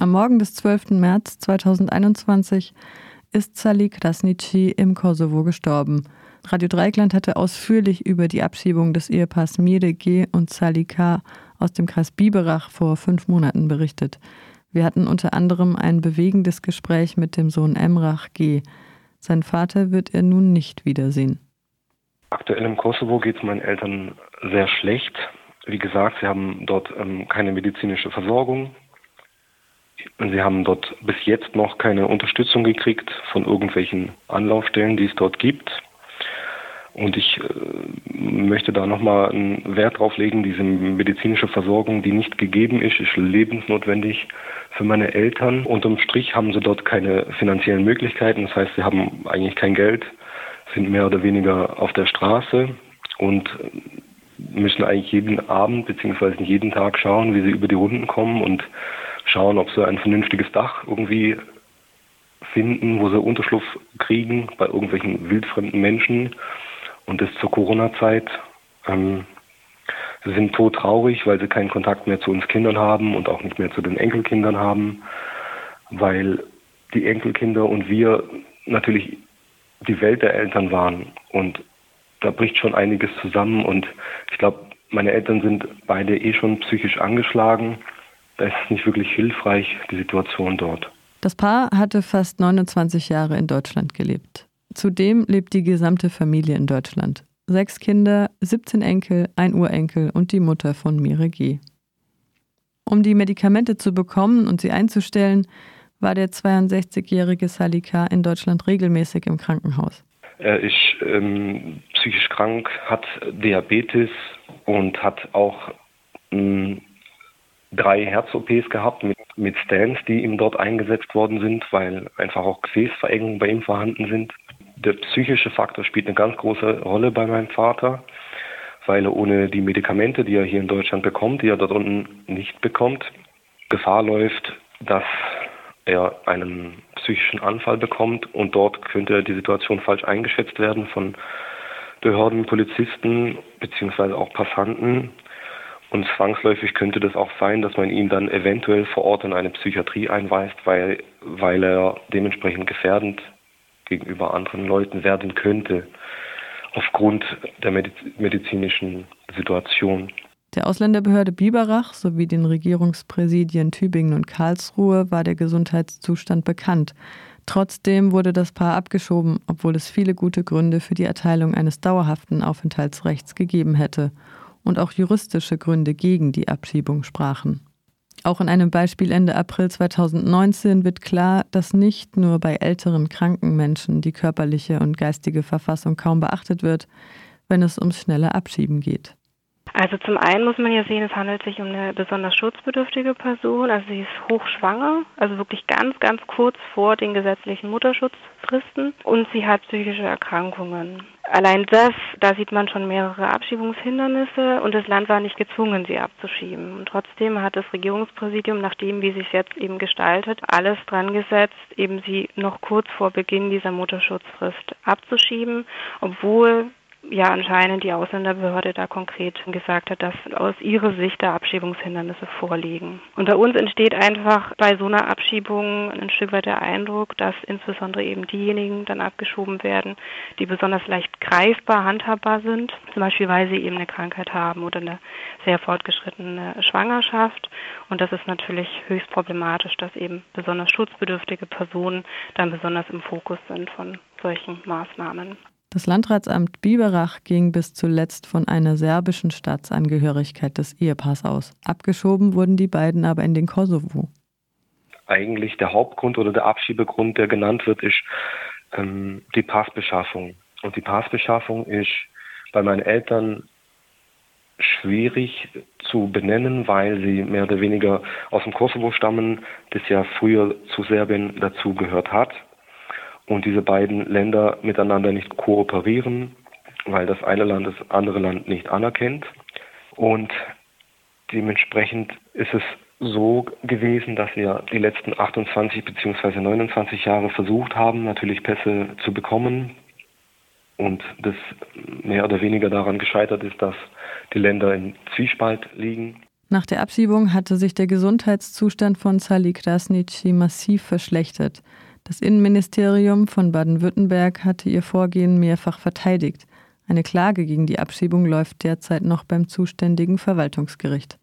Am Morgen des 12. März 2021 ist Sali Krasnici im Kosovo gestorben. Radio Dreikland hatte ausführlich über die Abschiebung des Ehepaars Mire G. und Sali K. aus dem Kreis Biberach vor fünf Monaten berichtet. Wir hatten unter anderem ein bewegendes Gespräch mit dem Sohn Emrach G. Sein Vater wird er nun nicht wiedersehen. Aktuell im Kosovo geht es meinen Eltern sehr schlecht. Wie gesagt, sie haben dort ähm, keine medizinische Versorgung. Sie haben dort bis jetzt noch keine Unterstützung gekriegt von irgendwelchen Anlaufstellen, die es dort gibt. Und ich äh, möchte da nochmal einen Wert drauf legen, diese medizinische Versorgung, die nicht gegeben ist, ist lebensnotwendig für meine Eltern. Unterm Strich haben sie dort keine finanziellen Möglichkeiten. Das heißt, sie haben eigentlich kein Geld, sind mehr oder weniger auf der Straße und müssen eigentlich jeden Abend bzw. jeden Tag schauen, wie sie über die Runden kommen und schauen, ob sie ein vernünftiges Dach irgendwie finden, wo sie Unterschlupf kriegen bei irgendwelchen wildfremden Menschen. Und das zur Corona-Zeit. Ähm, sie sind todtraurig, weil sie keinen Kontakt mehr zu uns Kindern haben und auch nicht mehr zu den Enkelkindern haben, weil die Enkelkinder und wir natürlich die Welt der Eltern waren. Und da bricht schon einiges zusammen. Und ich glaube, meine Eltern sind beide eh schon psychisch angeschlagen. Da ist es nicht wirklich hilfreich, die Situation dort. Das Paar hatte fast 29 Jahre in Deutschland gelebt. Zudem lebt die gesamte Familie in Deutschland. Sechs Kinder, 17 Enkel, ein Urenkel und die Mutter von Mire G. Um die Medikamente zu bekommen und sie einzustellen, war der 62-jährige Salika in Deutschland regelmäßig im Krankenhaus. Er ist ähm, psychisch krank, hat Diabetes und hat auch ähm, drei Herz-OPs gehabt mit, mit Stents, die ihm dort eingesetzt worden sind, weil einfach auch Gefäßverengungen bei ihm vorhanden sind. Der psychische Faktor spielt eine ganz große Rolle bei meinem Vater, weil er ohne die Medikamente, die er hier in Deutschland bekommt, die er dort unten nicht bekommt, Gefahr läuft, dass er einen psychischen Anfall bekommt und dort könnte die Situation falsch eingeschätzt werden von Behörden, Polizisten beziehungsweise auch Passanten. Und zwangsläufig könnte das auch sein, dass man ihn dann eventuell vor Ort in eine Psychiatrie einweist, weil, weil er dementsprechend gefährdend gegenüber anderen Leuten werden könnte, aufgrund der medizinischen Situation. Der Ausländerbehörde Biberach sowie den Regierungspräsidien Tübingen und Karlsruhe war der Gesundheitszustand bekannt. Trotzdem wurde das Paar abgeschoben, obwohl es viele gute Gründe für die Erteilung eines dauerhaften Aufenthaltsrechts gegeben hätte und auch juristische Gründe gegen die Abschiebung sprachen. Auch in einem Beispiel Ende April 2019 wird klar, dass nicht nur bei älteren kranken Menschen die körperliche und geistige Verfassung kaum beachtet wird, wenn es ums schnelle Abschieben geht. Also zum einen muss man ja sehen, es handelt sich um eine besonders schutzbedürftige Person. Also sie ist hochschwanger, also wirklich ganz, ganz kurz vor den gesetzlichen Mutterschutzfristen und sie hat psychische Erkrankungen. Allein das, da sieht man schon mehrere Abschiebungshindernisse und das Land war nicht gezwungen, sie abzuschieben. Und trotzdem hat das Regierungspräsidium, nachdem wie sich jetzt eben gestaltet, alles dran gesetzt, eben sie noch kurz vor Beginn dieser Mutterschutzfrist abzuschieben, obwohl ja anscheinend die Ausländerbehörde da konkret gesagt hat, dass aus ihrer Sicht da Abschiebungshindernisse vorliegen. Und bei uns entsteht einfach bei so einer Abschiebung ein Stück weit der Eindruck, dass insbesondere eben diejenigen dann abgeschoben werden, die besonders leicht greifbar, handhabbar sind, zum Beispiel weil sie eben eine Krankheit haben oder eine sehr fortgeschrittene Schwangerschaft. Und das ist natürlich höchst problematisch, dass eben besonders schutzbedürftige Personen dann besonders im Fokus sind von solchen Maßnahmen. Das Landratsamt Biberach ging bis zuletzt von einer serbischen Staatsangehörigkeit des Ehepaars aus. Abgeschoben wurden die beiden aber in den Kosovo. Eigentlich der Hauptgrund oder der Abschiebegrund, der genannt wird, ist ähm, die Passbeschaffung. Und die Passbeschaffung ist bei meinen Eltern schwierig zu benennen, weil sie mehr oder weniger aus dem Kosovo stammen, das ja früher zu Serbien dazugehört hat und diese beiden Länder miteinander nicht kooperieren, weil das eine Land das andere Land nicht anerkennt. Und dementsprechend ist es so gewesen, dass wir die letzten 28 bzw. 29 Jahre versucht haben, natürlich Pässe zu bekommen. Und das mehr oder weniger daran gescheitert ist, dass die Länder im Zwiespalt liegen. Nach der Abschiebung hatte sich der Gesundheitszustand von Sally Krasnitschi massiv verschlechtert. Das Innenministerium von Baden-Württemberg hatte ihr Vorgehen mehrfach verteidigt. Eine Klage gegen die Abschiebung läuft derzeit noch beim zuständigen Verwaltungsgericht.